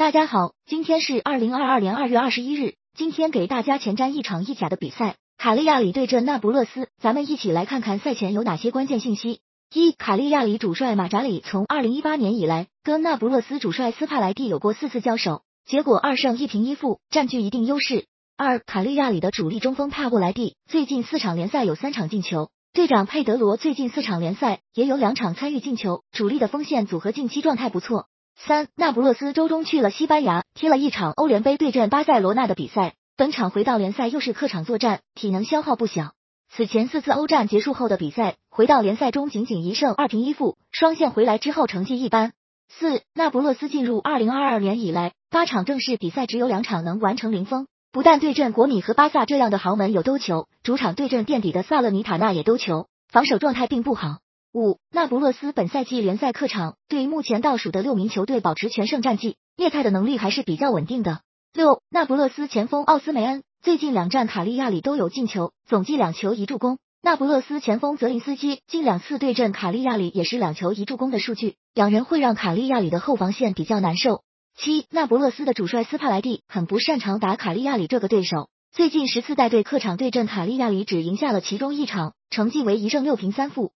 大家好，今天是二零二二年二月二十一日。今天给大家前瞻一场意甲的比赛，卡利亚里对阵那不勒斯。咱们一起来看看赛前有哪些关键信息。一、卡利亚里主帅马扎里从二零一八年以来跟那不勒斯主帅斯帕莱蒂有过四次交手，结果二胜一平一负，占据一定优势。二、卡利亚里的主力中锋帕布莱蒂最近四场联赛有三场进球，队长佩德罗最近四场联赛也有两场参与进球，主力的锋线组合近期状态不错。三，那不勒斯周中去了西班牙，踢了一场欧联杯对阵巴塞罗那的比赛。本场回到联赛又是客场作战，体能消耗不小。此前四次欧战结束后的比赛，回到联赛中仅仅一胜二平一负，双线回来之后成绩一般。四，那不勒斯进入二零二二年以来八场正式比赛只有两场能完成零封，不但对阵国米和巴萨这样的豪门有兜球，主场对阵垫底的萨勒尼塔纳也兜球，防守状态并不好。五，那不勒斯本赛季联赛客场对目前倒数的六名球队保持全胜战绩，涅泰的能力还是比较稳定的。六，那不勒斯前锋奥斯梅恩最近两战卡利亚里都有进球，总计两球一助攻。那不勒斯前锋泽林斯基近两次对阵卡利亚里也是两球一助攻的数据，两人会让卡利亚里的后防线比较难受。七，那不勒斯的主帅斯帕莱蒂很不擅长打卡利亚里这个对手，最近十次带队客场对阵卡利亚里只赢下了其中一场，成绩为一胜六平三负。